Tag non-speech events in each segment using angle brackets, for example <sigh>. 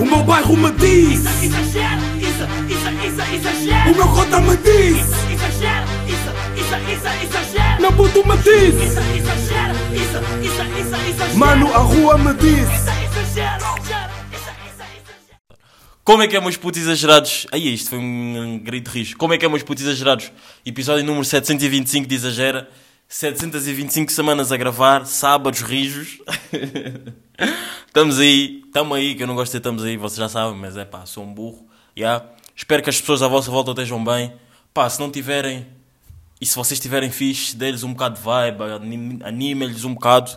O meu bairro me diz Isso, exagero, isso, isso, isso, exagero. O meu cota me diz Isso, exagero, isso, isso, isso, exagero. Meu puto me diz Isso, exagero, isso, isso, isso, exagero. Mano, a rua me diz Isso, exagero. Como é que é, meus putos exagerados? Aí, isto foi um grito de riso. Como é que é, meus putos exagerados? Episódio número 725 de Exagera. 725 semanas a gravar, sábados rijos. <laughs> estamos aí, estamos aí, que eu não gosto de estamos aí, vocês já sabem, mas é pá, sou um burro. Yeah. Espero que as pessoas à vossa volta estejam bem. Pá, se não tiverem, e se vocês tiverem fixe, dê-lhes um bocado de vibe, anim- anime-lhes um bocado,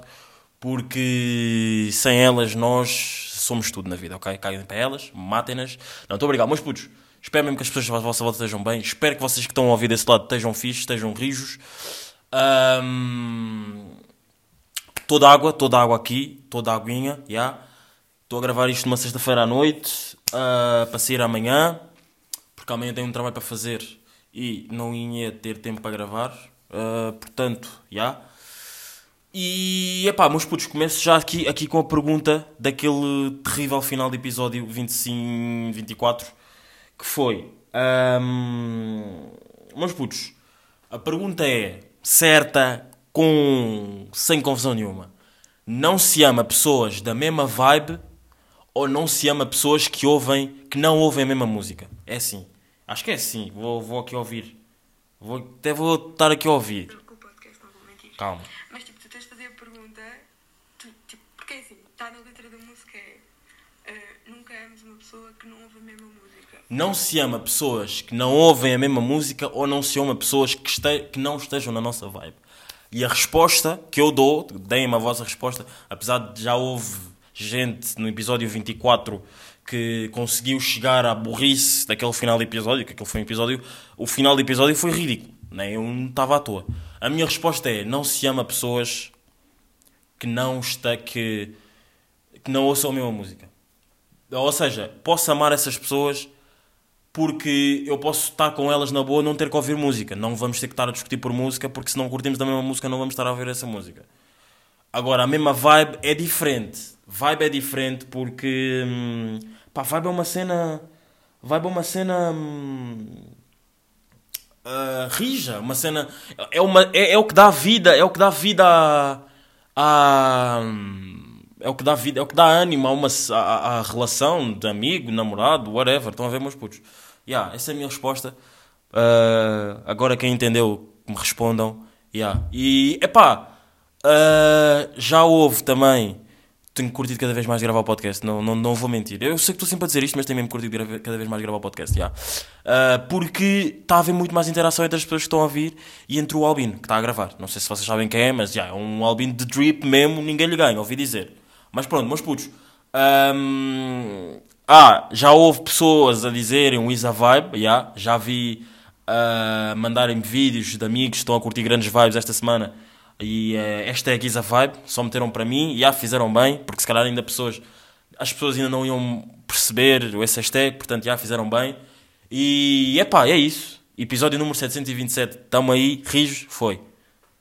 porque sem elas nós somos tudo na vida, ok? Caguem para elas, matem-nas. Não, estou obrigado, meus putos. Espero mesmo que as pessoas à vossa volta estejam bem. Espero que vocês que estão a ouvir desse lado estejam fixe, estejam rijos. Ahm, toda água, toda água aqui, toda aguinha, já. Estou a gravar isto numa sexta-feira à noite, ah, para sair amanhã, porque amanhã tenho um trabalho para fazer e não ia ter tempo para gravar, ah, portanto, já. E, epá, meus putos, começo já aqui, aqui com a pergunta daquele terrível final do episódio 25, 24, que foi... ahm, meus putos, a pergunta é certa, com sem confusão nenhuma. Não se ama pessoas da mesma vibe ou não se ama pessoas que ouvem, que não ouvem a mesma música? É assim. Acho que é assim. Vou, vou aqui ouvir. Vou, até vou estar aqui a ouvir. Calma. Mas tipo, tu tens de fazer a pergunta, tu, tipo, porque é assim, está na letra da música eh, nunca ames uma pessoa que não ouve a mesma música. Não se ama pessoas que não ouvem a mesma música ou não se ama pessoas que, este, que não estejam na nossa vibe? E a resposta que eu dou, deem-me a vossa resposta, apesar de já houve gente no episódio 24 que conseguiu chegar à burrice daquele final do episódio, que aquele foi um episódio, o final do episódio foi ridículo, né? eu não estava à toa. A minha resposta é, não se ama pessoas que não está que, que não ouçam a mesma música. Ou seja, posso amar essas pessoas porque eu posso estar com elas na boa não ter que ouvir música. Não vamos ter que estar a discutir por música, porque se não curtimos da mesma música não vamos estar a ouvir essa música. Agora, a mesma vibe é diferente. Vibe é diferente porque... Hum, pá, vibe é uma cena... Vibe é uma cena... Hum, ah, rija, uma cena... É, uma, é, é o que dá vida, é o que dá vida a... a é o que dá vida, é o que dá ânimo a uma a, a- relação de amigo, namorado, whatever. Estão a ver, meus putos? Yeah, essa é a minha resposta. Ah, agora quem entendeu, me respondam. Yeah. E, epá, ah, já houve também. Tenho curtido cada vez mais gravar o podcast, não, não, não vou mentir. Eu sei que estou sempre a dizer isto, mas tenho mesmo curtido cada vez mais gravar o podcast. Yeah. Ah, porque está a haver muito mais interação entre as pessoas que estão a ouvir e entre o Albino, que está a gravar. Não sei se vocês sabem quem é, mas yeah, é um Albino de drip mesmo, ninguém lhe ganha, ouvi dizer. Mas pronto, meus putos. Ahm, ah, já houve pessoas a dizerem um Isa Vibe, yeah, já vi ah, mandarem-me vídeos de amigos que estão a curtir grandes vibes esta semana. E uh, hashtag Isa Vibe, só meteram para mim e já fizeram bem, porque se calhar ainda pessoas, as pessoas ainda não iam perceber esse hashtag, portanto já fizeram bem. E epá, é isso. Episódio número 727, tamo aí, rijos, foi.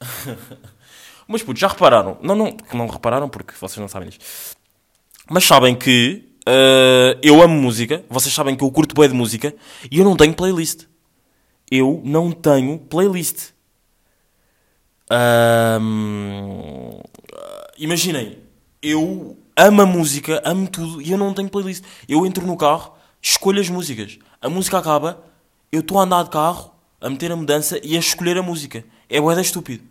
<laughs> Mas putos, já repararam? Não, não, não repararam porque vocês não sabem disto. Mas sabem que eh, eu amo música, vocês sabem que eu curto bem de música e eu não tenho playlist. Eu não tenho playlist. Ahm, imaginem, eu amo a música, amo tudo e eu não tenho playlist. Eu entro no carro, escolho as músicas. A música acaba, eu estou a andar de carro, a meter a mudança e a escolher a música. É boeda estúpido.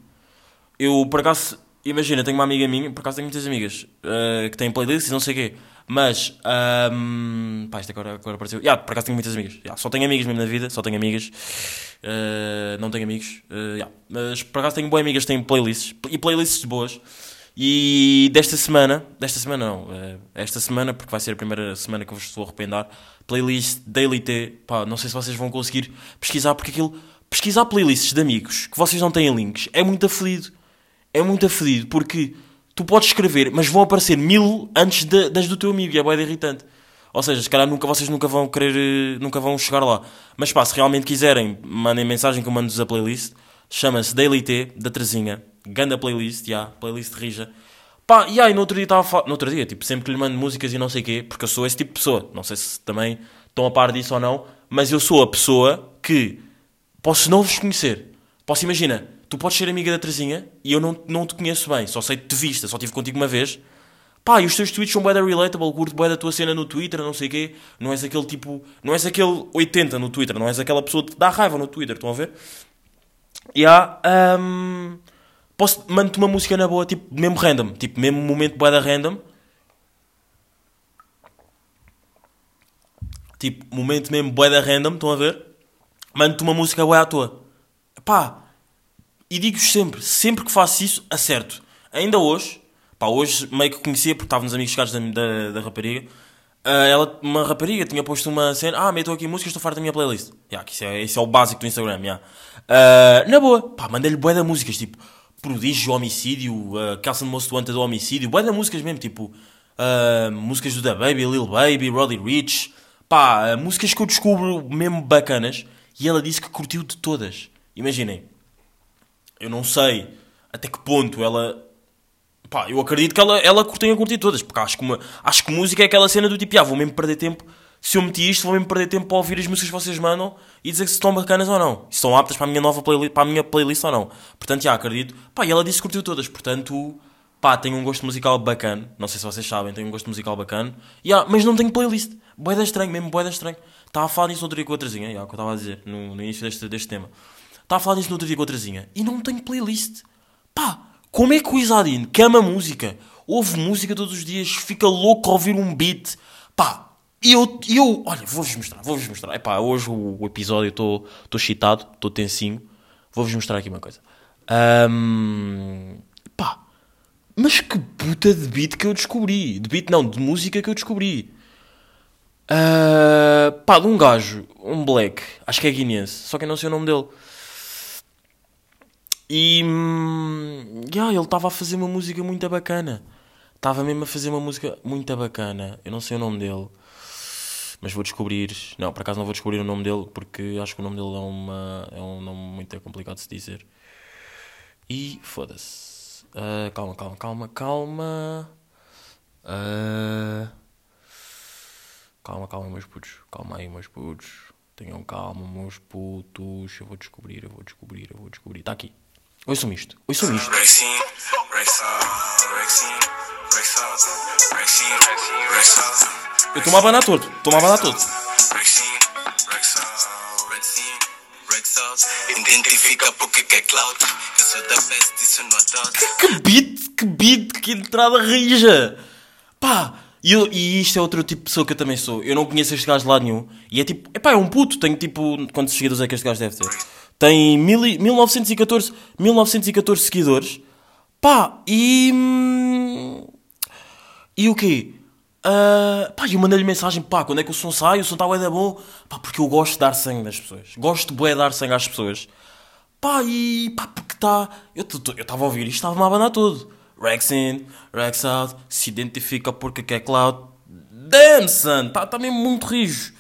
Eu, por acaso, imagina, tenho uma amiga minha, por acaso tenho muitas amigas eh, que têm playlists e não sei o quê, mas, ahm, pá, isto agora, agora apareceu. Yeah, por acaso tenho muitas amigas, Yeah, só tenho amigas mesmo na vida, só tenho amigas, Eh, não tenho amigos, Eh, yeah. mas por acaso tenho boas amigas que têm playlists e playlists boas. E desta semana, desta semana não, esta semana, porque vai ser a primeira semana que eu vos estou a arrependar, playlist Daily T, pá, não sei se vocês vão conseguir pesquisar, porque aquilo, pesquisar playlists de amigos que vocês não têm links é muito afedido. É muito afedido, porque tu podes escrever, mas vão aparecer mil antes de- das do teu amigo, e é bem irritante. Ou seja, se calhar nunca, vocês nunca vão querer, eh, nunca vão chegar lá. Mas pá, se realmente quiserem, mandem mensagem que eu mando-vos a playlist. Chama-se Daily T, da Terezinha. Ganda playlist, já, playlist rija. Pá, e aí no outro dia estava a falar, no outro dia, tipo, sempre que lhe mando músicas e não sei o quê, porque eu sou esse tipo de pessoa, não sei se também estão a par disso ou não, mas eu sou a pessoa que posso não vos conhecer. Posso, imagina, tu podes ser amiga da Terezinha e eu não, não te conheço bem, só sei de vista, só estive contigo uma vez. Pá, e os teus tweets são bué da relatable, curto bué da tua cena no Twitter, não sei o quê. Não és aquele tipo, não és aquele 80 no Twitter, não és aquela pessoa que te dá raiva no Twitter, estão a ver? E há, hum, posso, mando-te uma música na boa, tipo, mesmo random, tipo, mesmo momento bué da random. Tipo, momento mesmo bué da random, estão a ver? Mando-te uma música bué à toa. Pá, e digo-vos sempre, sempre que faço isso, acerto. Ainda hoje, pá, hoje meio que conhecia, porque estava nos amigos chegados da, da, da rapariga, ah, ela, uma rapariga, tinha posto uma cena, ah, meto aqui música, estou farto da minha playlist. Yeah, que isso, é, isso é o básico do Instagram, yeah. Ah, na boa, pá, mandei-lhe bué de músicas, tipo, Prodígio, Homicídio, uh, Kelson Most Wanted do Homicídio, bué de músicas mesmo, tipo, ah, músicas do Da Baby, Lil Baby, Roddy Rich, pá, ah, músicas que eu descubro mesmo bacanas, e ela disse que curtiu de todas. Imaginem, eu não sei até que ponto ela. Pá, eu acredito que ela, ela tenha curtido todas, porque acho que, uma, acho que música é aquela cena do tipo, ah, vou mesmo perder tempo. Se eu meti isto, vou mesmo perder tempo para ouvir as músicas que vocês mandam e dizer se estão bacanas ou não. Se estão aptas para a minha nova playlist, para a minha playlist ou não. Portanto, já acredito. Pá, e ela disse que curtiu todas, portanto, pá, tenho um gosto musical bacana. Não sei se vocês sabem, tenho um gosto musical bacana. Yeah, mas não tenho playlist. Boeda estranho, mesmo boeda estranho. Estava a falar nisso no outro dia com a Trazinha, yeah, que eu estava a dizer no, no início deste, deste tema. Estava a falar nisso no outro dia com a Trazinha e não tenho playlist. Pá, como é que o Isadine, que ama música, ouve música todos os dias, fica louco a ouvir um beat? Pá, e eu, eu olha, vou-vos mostrar, vou-vos mostrar. Epá, hoje o, o episódio estou excitado, estou tensinho. Vou-vos mostrar aqui uma coisa. Ahm, pá, mas que puta de beat que eu descobri. De beat não, de música que eu descobri. Ah, pá, de um gajo, um black, acho que é guineense, só que eu não sei o nome dele. E hum, yeah, ele estava a fazer uma música muito bacana. Estava mesmo a fazer uma música muito bacana. Eu não sei o nome dele. Mas vou descobrir. Não, por acaso não vou descobrir o nome dele porque acho que o nome dele é, uma, é um nome muito complicado de se dizer. E foda-se. Ah, calma, calma, calma, calma. Ah, calma, calma, meus putos. Calma aí, meus putos. Tenham calma, meus putos. Eu vou descobrir, eu vou descobrir, eu vou descobrir. Está aqui. Ouçam isto. Ouçam isto. Rexine, Rexall. Eu estou-me a abanar todo. Estou-me a abanar todo. Rexine, Rexall, Rexine, Rexall. Identifica porque que é cloud. Eu sou da best, isso não adoto. Que beat, que beat, que entrada rija. Pá, e, eu- e isto é outro tipo de pessoa que eu também sou. Eu não conheço este gajo de lado nenhum. E é tipo, epá, é um puto. Tenho tipo, quantos seguidores é que este gajo deve ter? Tem mil e- 1914, 1914 seguidores. Pá, e. hum, E o quê? Ah, pá, eu mandei-lhe mensagem, pá, quando é que o som sai? O som está bué da bom. Pá, porque eu gosto de dar sangue nas pessoas. Gosto de bué de dar sangue às pessoas. Pá, e pá, porque está. Eu estava a ouvir isto, estava-me a abanar todo. Rex in, Rex out, se identifica porque quer cloud. Damn, son, está tá mesmo muito rijo.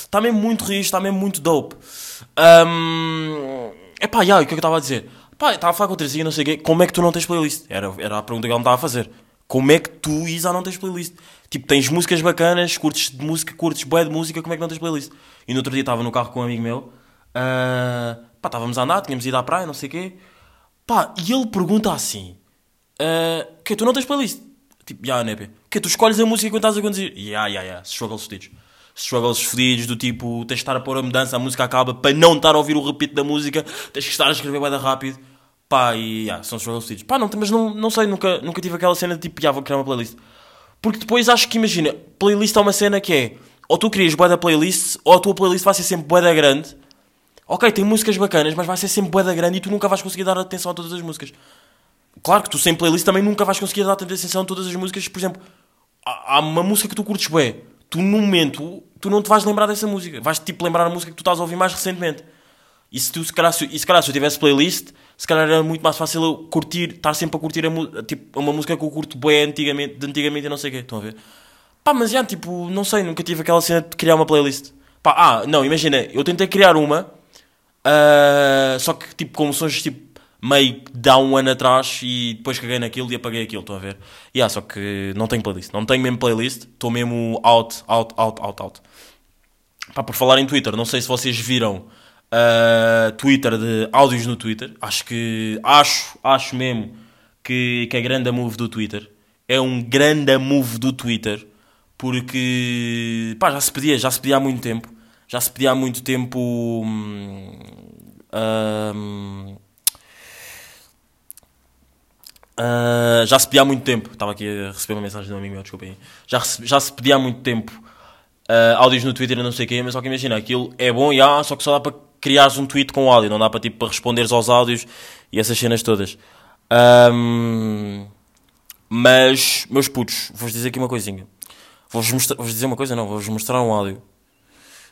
Está mesmo muito rijo, está mesmo muito dope. Um, epá, já, e o que é que eu estava a dizer? Pá, estava a falar com a Terezinha, não sei o quê. Como é que tu não tens playlist? Era, era a pergunta que ela me estava a fazer. Como é que tu, Isa, não tens playlist? Tipo, tens músicas bacanas, curtes de música, curtes bué de música, como é que não tens playlist? E no outro dia estava no carro com um amigo meu. ah, pá, estávamos a andar, tínhamos ido à praia, não sei o quê. Pá, e ele pergunta assim: ah, que tu não tens playlist? Tipo, ya, yeah, né, Que tu escolhes a música quando estás a conduzir? Ya, ya, ya, struggles fodidos. Struggles fodidos do tipo, tens de estar a pôr a mudança, a música acaba, para não estar a ouvir o repeat da música, tens que estar a escrever bem rápido. Pá, e ya, são struggles fodidos. Pá, não, mas não, não sei, nunca, nunca tive aquela cena de tipo, ya, vou criar uma playlist. Porque depois acho que, imagina, playlist é uma cena que é, ou tu crias bué playlist, ou a tua playlist vai ser sempre bué grande. Ok, tem músicas bacanas, mas vai ser sempre bué grande e tu nunca vais conseguir dar atenção a todas as músicas. Claro que tu sem playlist também nunca vais conseguir dar atenção a todas as músicas. Por exemplo, há uma música que tu curtes bem. Tu, no momento, tu não te vais lembrar dessa música. Vais, tipo, lembrar a música que tu estás a ouvir mais recentemente. E se, tu, se, calhar, se, e se calhar se eu tivesse playlist, se calhar era muito mais fácil eu curtir, estar sempre a curtir a, tipo, uma música que eu curto bem antigamente, de antigamente e não sei o quê. Estão a ver? Pá, mas já, tipo, não sei, nunca tive aquela cena de criar uma playlist. Pá, ah, não, imagina, eu tentei criar uma, ah, só que, tipo, como sons, tipo, meio que dá um ano atrás e depois caguei naquilo e apaguei aquilo, estão a ver? E yeah, só que não tenho playlist, não tenho mesmo playlist, estou mesmo out, out, out, out, out. Pá, por falar em Twitter, não sei se vocês viram uh, Twitter de áudios no Twitter. Acho que acho, acho mesmo que, que é grande a move do Twitter. É um grande move do Twitter porque pá, já se pedia, já se pedia há muito tempo. Já se pedia há muito tempo. hum, hum, Uh, já se pedia há muito tempo. Estava aqui a receber uma mensagem de um amigo meu, desculpem. Já, já se pedia há muito tempo uh, áudios no Twitter e não sei o quê, mas só que imagina, aquilo é bom e há, só que só dá para criares um tweet com áudio, não dá para tipo para responderes aos áudios e essas cenas todas. Ahm, mas, meus putos, vou-vos dizer aqui uma coisinha. Vou-vos vou-vos dizer uma coisa, não, vou-vos mostrar um áudio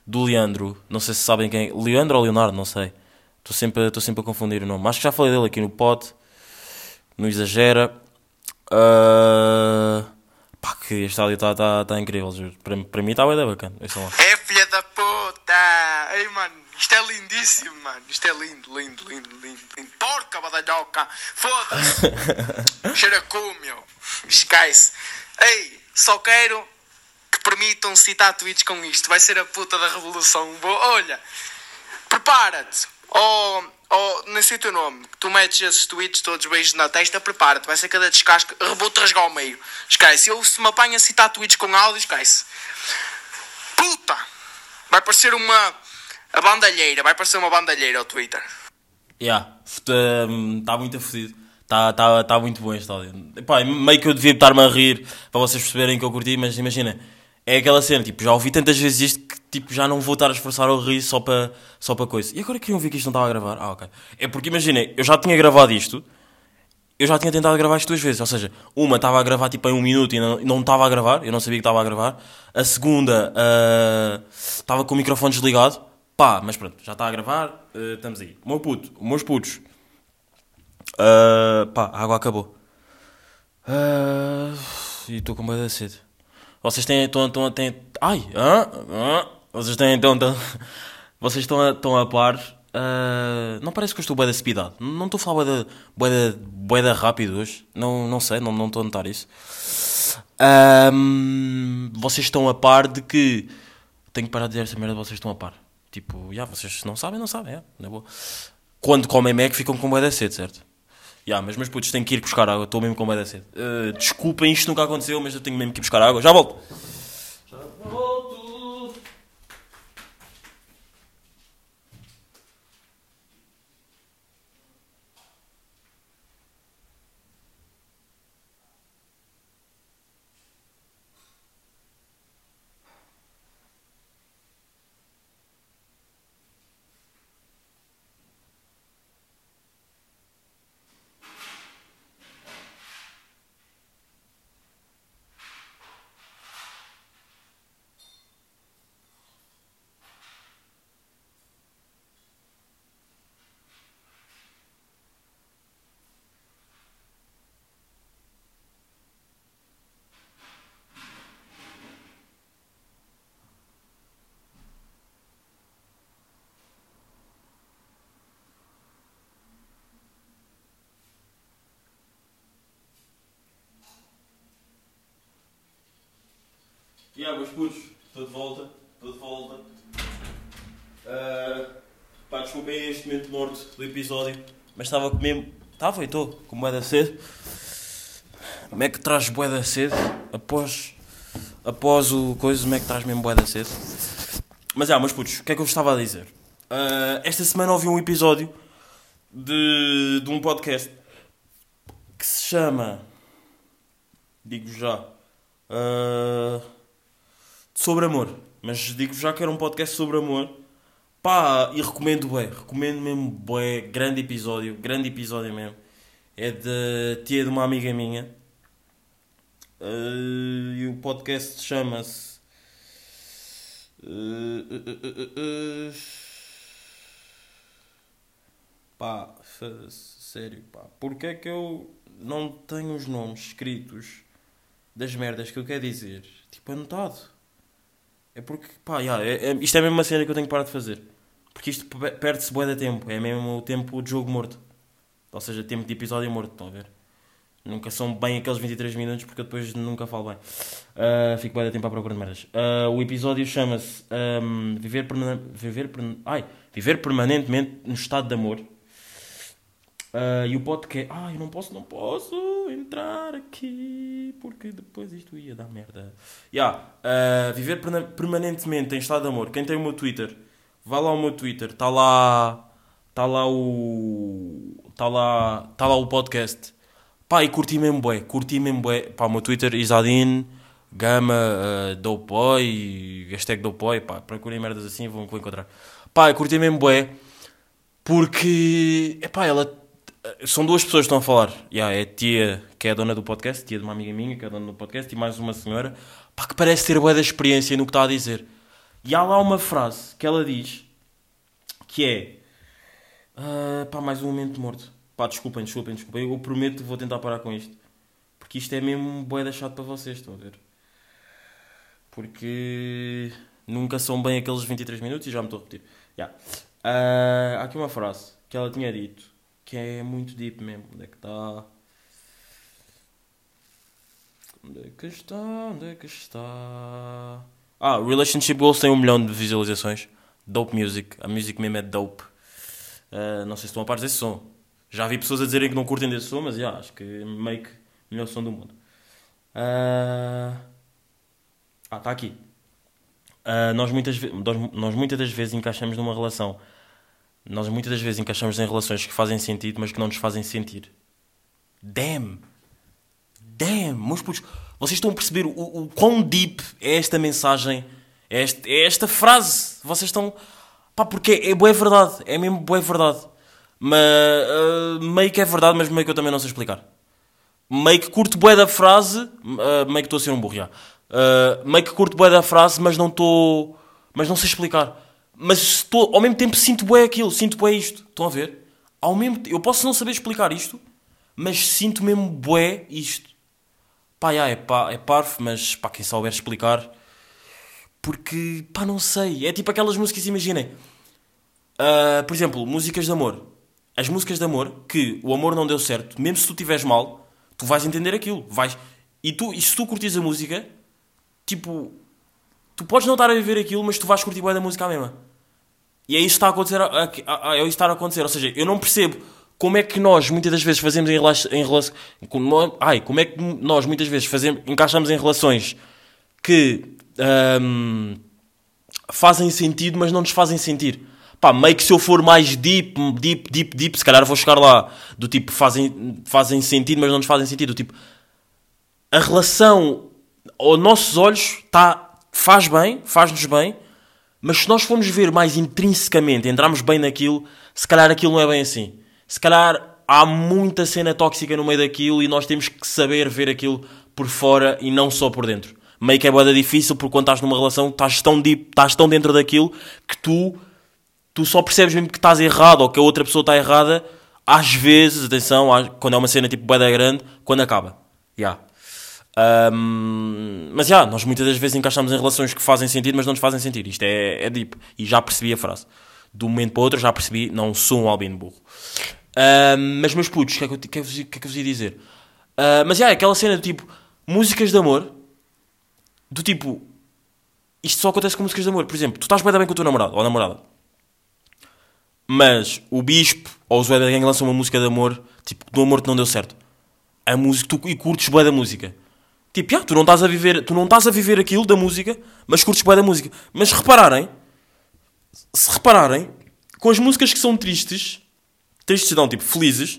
do Leandro. Não sei se sabem quem é. Leandro ou Leonardo, não sei. Estou sempre, sempre a confundir o nome. Acho que já falei dele aqui no pod. Não exagera. Ah, pá, que este áudio está tá, tá incrível, juro. Para, para mim está bem bacana. É filha da puta! Ei, mano, isto é lindíssimo, mano. Isto é lindo, lindo, lindo, lindo, lindo. Porca badalhoca! Foda-se! <laughs> Cheira cu, meu. Esquece. Ei, só quero que permitam citar tweets com isto. Vai ser a puta da revolução. Boa- Olha, prepara-te. Oh, oh, nem sei o teu nome. Tu metes esses tweets todos beijos na testa, prepara-te. Vai ser cada descasque. Rebote rasgar ao meio. Esquece. Eu se me apanho a citar tweets com áudio, esquece. Puta! Vai parecer uma. A bandalheira, vai parecer uma bandalheira ao Twitter. Yeah, está muito fodido. Está tá, tá muito bom este áudio. Epá, meio que eu devia estar-me a rir para vocês perceberem que eu curti, mas imagina, é aquela cena, tipo, já ouvi tantas vezes isto que tipo, já não vou estar a esforçar ao rir só para só para coisa. E agora queriam ver que isto não estava a gravar? Ah, ok. É porque imagina, eu já tinha gravado isto, eu já tinha tentado gravar isto duas vezes, ou seja, uma estava a gravar tipo em um minuto e não, não estava a gravar, eu não sabia que estava a gravar. A segunda ah, estava com o microfone desligado, pá, mas pronto, já está a gravar, ah, estamos aí. O meu puto, os meus putos, ah, pá, a água acabou. E estou com medo de sede. Vocês têm, estão, estão, têm, ai, hã? Hã? vocês têm, estão, estão, vocês estão estão a par. ah, não parece que eu estou bué da speedado. Não estou a falar bué da, rápido hoje. Não, não sei, não, não estou a notar isso. Ahm, vocês estão a par de que. Tenho que parar de dizer essa merda, vocês estão a par. Tipo, já, vocês não sabem, não sabem, é, na boa. Quando comem Mac ficam com bué da sede, certo? Já, mas meus putos têm que ir buscar água, estou mesmo com da sede. Ah, desculpem, isto nunca aconteceu, mas eu tenho mesmo que ir buscar água. Já volto! Já volto! E yeah, meus putos, estou de volta, estou de volta. Uh, pá, desculpem este momento morto do episódio, mas estava mesmo. Estava e estou, com bué da sede. Como é que traz bué da sede? Após, após o coisa, como é que traz mesmo bué da sede? Mas é, meus putos, o que é que eu vos estava a dizer? Uh, esta semana ouvi um episódio de, de um podcast que se chama. Digo já. uh, sobre amor. Mas digo já que era um podcast sobre amor. Pá, e recomendo bem. Recomendo mesmo bem. Grande episódio. Grande episódio mesmo. É da tia de uma amiga minha. Uh, e o podcast chama-se. Uh, uh, Pá, sério, pá. Porquê é que eu não tenho os nomes escritos das merdas que eu quero dizer? Tipo, anotado. É porque, pá, já, é, é- isto é mesmo uma cena que eu tenho que parar de fazer. Porque isto pe- perde-se bué de tempo. É mesmo o tempo de jogo morto. Ou seja, tempo de episódio morto, estão a ver? Nunca são bem aqueles 23 minutos porque eu depois nunca falo bem. Ah, fico bem de tempo à procura de merdas. Ah, o episódio chama-se ahm, Viver, permane- Viver, Perman- Viver Permanentemente no Estado de Amor. Ah, e o podcast. Ai, eu não posso, não posso entrar aqui porque depois isto ia dar merda. Yeah, ah, viver permanentemente em estado de amor. Quem tem o meu Twitter, vá lá ao meu Twitter. Está lá. Está lá o. Está lá. Está lá o podcast. Pá, e curti mesmo bué. Curti mesmo bué. Pá, o meu Twitter, Isadine, Gama, uh, Dopeoy, hashtag Dopeoy. Pá, procurem merdas assim, vão, vão encontrar. Pá, curti mesmo bué. Porque, epá, ela. São duas pessoas que estão a falar. Yeah, é a tia que é a dona do podcast, tia de uma amiga minha que é a dona do podcast, e mais uma senhora, pá, que parece ter bué da experiência no que está a dizer. E há lá uma frase que ela diz que é. ah, pá, mais um momento morto. Pá, desculpem, desculpem, desculpem. Eu prometo que vou tentar parar com isto. Porque isto é mesmo bué da chato para vocês, estão a ver? Porque nunca são bem aqueles 23 minutos e já me estou a repetir. Yeah. Ah, há aqui uma frase que ela tinha dito que é muito deep mesmo. Onde é que está? Onde é que está? Onde é que está? Ah, Relationship Goals tem um milhão de visualizações. Dope Music. A music mesmo é dope. Ah, não sei se estão a par desse som. Já vi pessoas a dizerem que não curtem desse som, mas já, acho que o melhor som do mundo. Ah, ah está aqui. Ah, nós, muitas nós, nós muitas das vezes encaixamos numa relação. Nós muitas das vezes encaixamos em relações que fazem sentido, mas que não nos fazem sentir. Damn! Damn! Meus putos, vocês estão a perceber o, o quão deep é esta mensagem? É, este- é esta frase? Vocês estão. Pá, porque é, é boa verdade. É mesmo boa verdade. Mas ah, meio que é verdade, mas meio que eu também não sei explicar. Meio que curto bué da frase, ah, meio que estou a ser um burro, já. Ah, meio que curto bué da frase, mas não estou... Mas não sei explicar. Mas estou, ao mesmo tempo sinto bué aquilo, sinto bué isto. Estão a ver? Ao mesmo Eu posso não saber explicar isto, mas sinto mesmo bué isto. Pá, já, é, pá, é parvo, mas pá, quem souber explicar... Porque, pá, não sei. É tipo aquelas músicas, imaginem. Ah, por exemplo, músicas de amor. As músicas de amor, que o amor não deu certo, mesmo se tu estiveres mal, tu vais entender aquilo. Vais... E, tu, e se tu curtis a música, tipo, tu podes não estar a viver aquilo, mas tu vais curtir bem da música mesma. E é isso que está a acontecer. É isso está a acontecer. Ou seja, eu não percebo como é que nós muitas das vezes fazemos em relação. Em relação como, ai, como é que nós muitas vezes fazemos, encaixamos em relações que ahm, fazem sentido, mas não nos fazem sentir. Pá, meio que se eu for mais deep, deep, deep, deep, se calhar vou chegar lá. Do tipo, fazem, fazem sentido, mas não nos fazem sentido. Do tipo, a relação aos nossos olhos tá, faz bem, faz-nos bem, mas se nós formos ver mais intrinsecamente, entrarmos bem naquilo, se calhar aquilo não é bem assim. Se calhar há muita cena tóxica no meio daquilo e nós temos que saber ver aquilo por fora e não só por dentro. Meio que é boeda difícil porque quando estás numa relação estás tão, deep, estás tão dentro daquilo que tu, tu só percebes mesmo que estás errado ou que a outra pessoa está errada às vezes, atenção, quando é uma cena tipo boeda grande, quando acaba. Yeah. Ahm, mas já, nós muitas das vezes encaixamos em relações que fazem sentido, mas não nos fazem sentido. Isto é, é deep. E já percebi a frase. De um momento para o outro já percebi, não sou um albino burro. Ahm, mas meus putos, o que, é que, que, é que é que vos ia dizer? Ah, mas já, aquela cena do tipo, músicas de amor, do tipo, isto só acontece com músicas de amor. Por exemplo, tu estás bem, bem com o teu namorado ou namorada, mas o Bispo ou o Zoé da Gang lançam uma música de amor, tipo, do amor que não deu certo. A música, tu, e curtes bem da música. Tipo, já, tu não estás a viver, tu não estás a viver aquilo da música, mas curtes bem da música. Mas repararem, se repararem, com as músicas que são tristes, tristes não, tipo, felizes,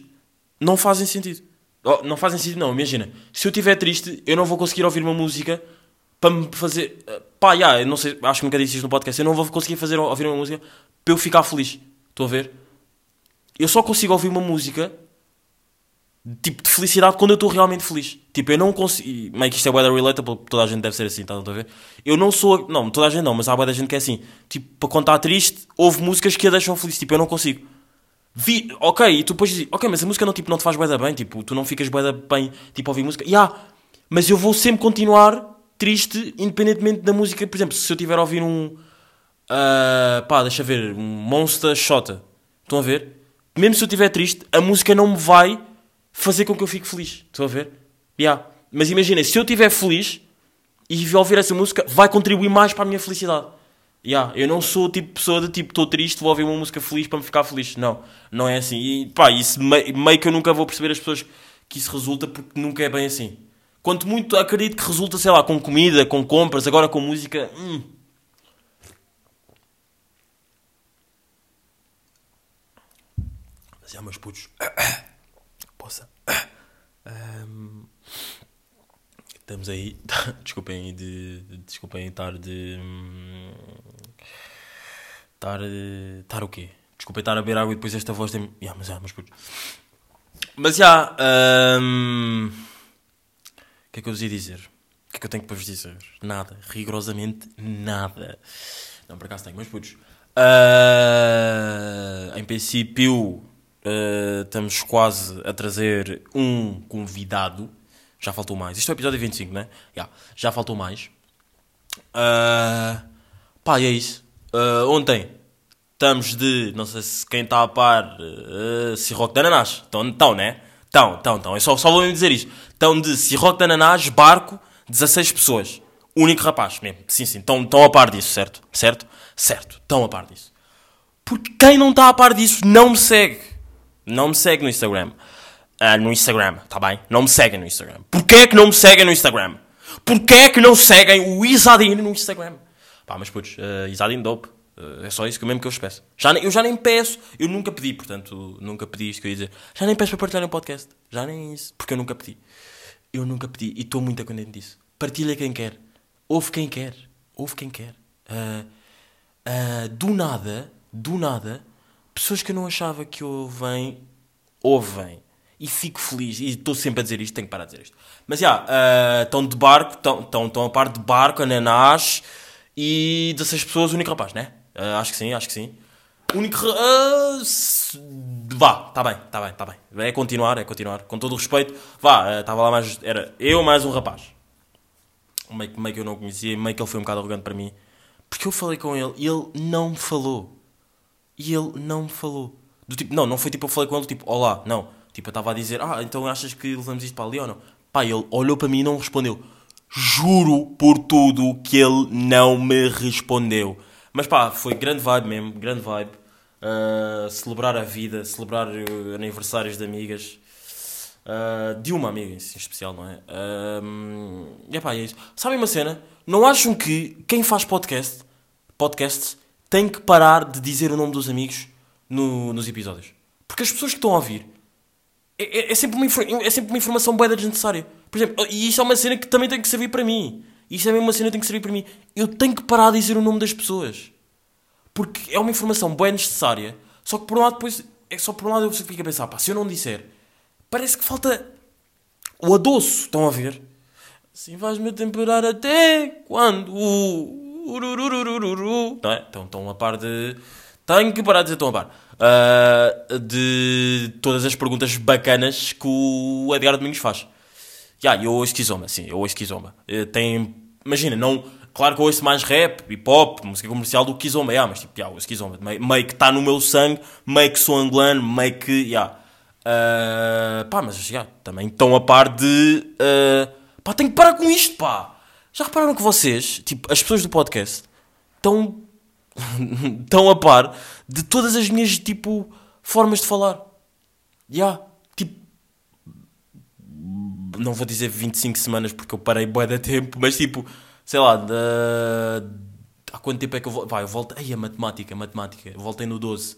não fazem sentido. Oh, não fazem sentido, não, imagina. Se eu estiver triste, eu não vou conseguir ouvir uma música para me fazer. eh, Pá, eu não sei, acho que nunca disse isto no podcast. Eu não vou conseguir fazer, ouvir uma música para eu ficar feliz. Estão a ver? Eu só consigo ouvir uma música tipo de felicidade quando eu estou realmente feliz. Tipo, eu não consigo. Meio que isto é weather relatable, toda a gente deve ser assim, tá, a ver? Eu não sou. Não, toda a gente não, mas há da gente que é assim. Tipo, para quando está triste, houve músicas que a deixam feliz. Tipo, eu não consigo. Vi, ok, e tu depois dizes, ok, mas a música não, tipo, não te faz bué bem, tipo, tu não ficas bué bem, tipo, a ouvir música. Ya, mas eu vou sempre continuar triste, independentemente da música. Por exemplo, se eu estiver a ouvir um. ah, pá, deixa ver, um Monster Shota. Estão a ver? mesmo se eu estiver triste, a música não me vai fazer com que eu fique feliz. Estão a ver? Yeah. Mas imagina, se eu estiver feliz e ouvir essa música, vai contribuir mais para a minha felicidade. Yeah. Eu não sou o tipo de pessoa de tipo, estou triste, vou ouvir uma música feliz para me ficar feliz. Não, não é assim. E pá, isso me- meio que eu nunca vou perceber as pessoas que isso resulta porque nunca é bem assim. Quanto muito acredito que resulta, sei lá, com comida, com compras, agora com música. hum. Mas é, meus putos. <coughs> Poça. Ahm, <coughs> estamos aí. <coughs> Desculpem de. de- Desculpem estar de. hum, Estar. Estar o quê? Desculpem estar a beber água e depois esta voz tem. Yeah, mas é, meus putos. Mas já. ahm, o que é que eu vos ia dizer? O que é que eu tenho para vos dizer? Nada. Rigorosamente nada. Não, por acaso tenho, mas putos. Ah, em princípio, ah, estamos quase a trazer um convidado. Já faltou mais. Isto é o episódio 25, né? Já, já faltou mais. Ah, pá, é isso. Ah, ontem estamos de. Não sei se quem está a par. Uh, Cirroque de Ananás. Estão, estão, né? Estão, estão, estão. Eu só, só vou mesmo dizer isto. Estão de Cirroque de Ananás, barco, 16 pessoas. Único rapaz, mesmo. Sim, sim. Estão, estão a par disso, certo? Certo? Certo. Estão a par disso. Porque quem não está a par disso não me segue. Não me segue no Instagram. Ah, no Instagram, tá bem? Não me seguem no Instagram. Porquê é que não me seguem no Instagram? Porquê é que não seguem o Isadine no Instagram? Pá, mas putz, uh, Isadine dope. Uh, é só isso que mesmo que eu vos peço. Já eu já nem peço, eu nunca pedi, portanto, nunca pedi isto que eu ia dizer. Já nem peço para partilharem o podcast. Já nem isso, porque eu nunca pedi. Eu nunca pedi e estou muito contente disso. Partilha quem quer. Ouve quem quer. Ouve quem quer. Ah, ah, do nada, do nada, pessoas que eu não achava que ouvem, ouvem. E fico feliz. E estou sempre a dizer isto, tenho que parar de dizer isto. Mas já, estão de barco, estão- a par de barco, ananás e 16 pessoas, único rapaz, né? Ah, acho que sim, acho que sim. Único. se- vá, está bem, está bem, está bem. É continuar, é continuar. Com todo o respeito, vá, estava lá mais. Era eu mais um rapaz meio, meio que eu não conhecia, meio que ele foi um bocado arrogante para mim. Porque eu falei com ele e ele não me falou. E ele não me falou. Do tipo, não, não foi tipo eu falei com ele, tipo, olá, não. Tipo, eu estava a dizer, ah, então achas que levamos isto para ali ou não? Pá, ele olhou para mim e não respondeu. Juro por tudo que ele não me respondeu. Mas pá, foi grande vibe mesmo, grande vibe. Ah, celebrar a vida, celebrar eh, aniversários de amigas. Uh, de uma amiga em especial, não é? Um, e epá, é isso. Sabem uma cena? Não acham que quem faz podcast, podcasts tem que parar de dizer o nome dos amigos no- nos episódios? Porque as pessoas que estão a ouvir é, é- é sempre, uma, é sempre uma informação boa desnecessária. Por exemplo, e isto é uma cena que também tem que servir para mim. Isto é mesmo uma cena que tem que servir para mim. Eu tenho que parar de dizer o nome das pessoas. Porque é uma informação bem necessária. Só que por um lado depois. É só por um lado eu fico a pensar, pá, se eu não disser, parece que falta o adoço. Estão a ver? Assim vais-me temperar até quando? Urururururu. Não é? Então estão a par de. Tenho que parar de dizer estão a par. Ah, de todas as perguntas bacanas que o Edgar Domingos faz. Já, eu ouço Kizomba, sim, eu ouço Kizomba. Eh, Tem, imagina, não, claro que eu ouço mais rap, hip hop, música comercial do que Kizomba, yeah, mas tipo, já, ouço Kizomba. Meio, meio que está no meu sangue, meio que sou angolano, meio que, já. Ah, pá, mas já, também estão a par de. ah, pá, tenho que parar com isto, pá. Já repararam que vocês, tipo, as pessoas do podcast, estão. estão <laughs> a par de todas as minhas, tipo, formas de falar. Já, tipo, não vou dizer 25 semanas porque eu parei bué de tempo, mas tipo, sei lá, da... há quanto tempo é que eu volto? Vai, eu volto, ai, a matemática, a matemática, eu voltei no 12.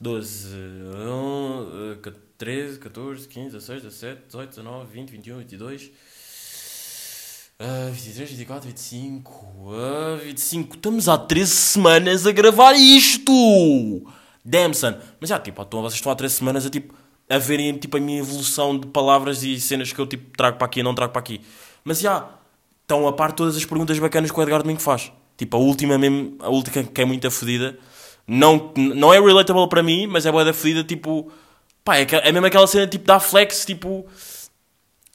12, uh, uh, 13, 14, 15, 16, 17, 18, 19, 20, 21, 22, uh, 23, 24, 25, uh, 25. Estamos há 13 semanas a gravar isto! Damn, son. Mas já, tipo, então vocês estão há 13 semanas a tipo a verem tipo, a minha evolução de palavras e cenas que eu tipo, trago para aqui e não trago para aqui. Mas já, estão a par todas as perguntas bacanas que o Edgar Domingo faz. Tipo, a última mesmo, a última que é muito fodida. Não, não é relatable para mim, mas é boa da fodida, tipo... Pá, é, é mesmo aquela cena tipo da flex, tipo...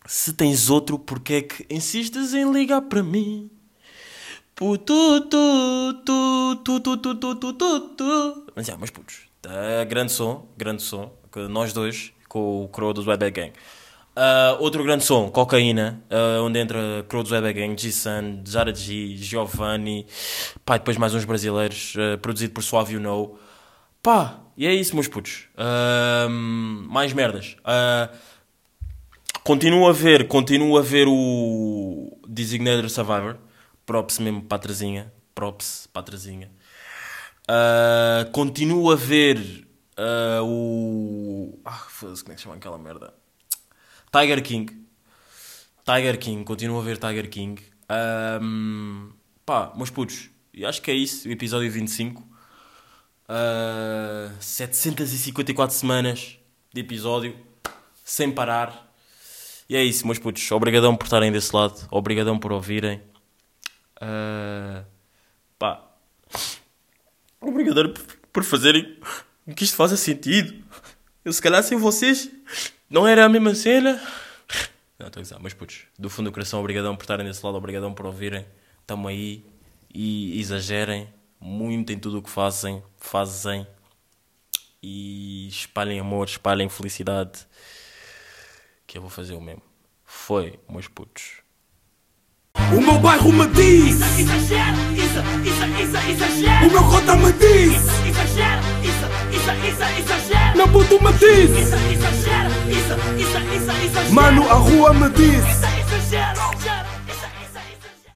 Se tens outro, porque é que insistes em ligar para mim? Putu, tu, tu, tu, tu, tu, tu, tu, tu, tu. Mas, já, mas putos, tá, grande som, grande som. que nós dois, com o Crow dos Webback Gang. Ah, outro grande som, Cocaína, ah, onde entra Crow dos Webback Gang, G-Sun, Zara G, Giovanni, pá, depois mais uns brasileiros, ah, produzido por Suave You Know. Pá, e é isso, meus putos. Mais merdas. Continuo a ver, continuo a ver o Designated Survivor. Props mesmo para a Trazinha. Props para a Trazinha. Ah, continuo a ver ah, o. Ah, como é que chama aquela merda? Tiger King. Tiger King, continuo a ver Tiger King. Ahm, pá, meus putos, acho que é isso, episódio 25. Ah, 754 semanas de episódio, sem parar. E é isso, meus putos. Obrigadão por estarem desse lado. Obrigadão por ouvirem. Ah, pá. Obrigadão por, por fazerem que isto faça sentido. Eu, se calhar, sem vocês, não era a mesma cena. Não, estou a mas putos, do fundo do coração, obrigadão por estarem desse lado. Obrigadão por ouvirem. Tamo aí. E exagerem muito em tudo o que fazem. Fazem. E espalhem amor, espalhem felicidade que eu vou fazer o mesmo. Foi, meus putos. O meu bairro me diz, Exagero, isso, isso, isso, exagero. o meu cota me diz, Exagero, isso, isso, isso, exagero. meu puto me diz, Isso, exagero, isso, isso, isso, exagero. mano a rua me diz. Isso,